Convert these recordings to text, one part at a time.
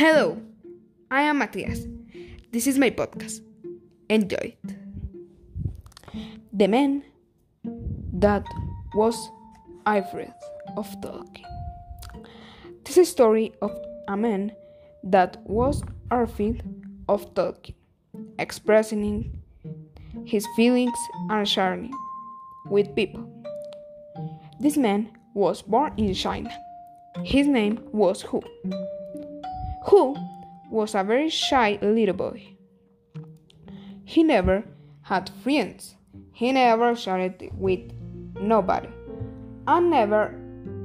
Hello, I am Matthias. This is my podcast. Enjoy it. The man that was afraid of talking. This is a story of a man that was afraid of talking, expressing his feelings and sharing with people. This man was born in China. His name was Hu. Hu was a very shy little boy. He never had friends. He never shared with nobody and never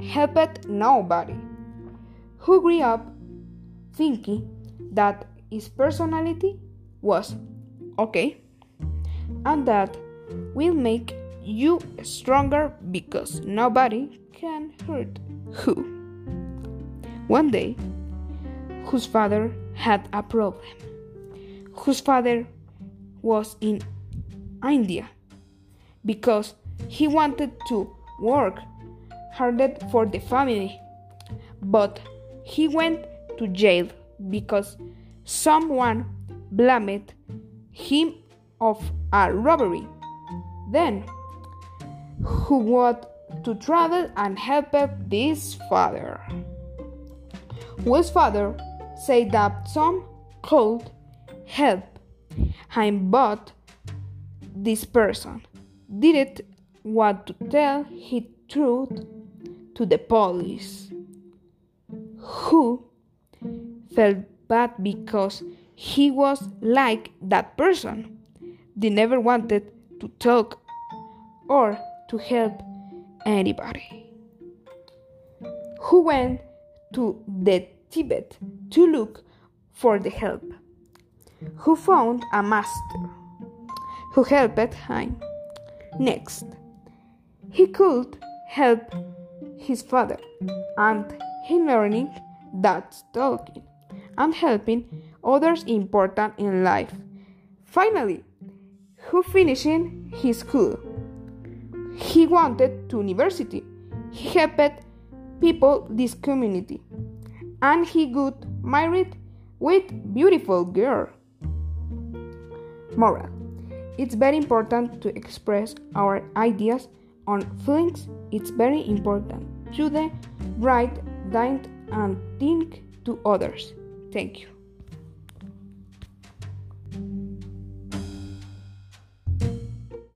helped nobody. Hu grew up thinking that his personality was okay and that will make you stronger because nobody can hurt Hu. One day, Hu's father had a problem. Hu's father was in India because he wanted to work harder for the family, but he went to jail because someone blamed him of a robbery. Then, Hu wanted to travel and help this father? Hu's father said that some could help him, but this person didn't want to tell his truth to the police, Hu felt bad because he was like that person. They never wanted to talk or to help anybody. Hu went to the Tibet to look for the help. Hu found a master who helped him. Next, he could help his father, and he learning that talking and helping others important in life. Finally, Hu finishing his school. He wanted to university. He helped people this community and he got married with beautiful girl. Moral. It's very important to express our ideas on feelings. It's very important to the right, think and think to others. Thank you.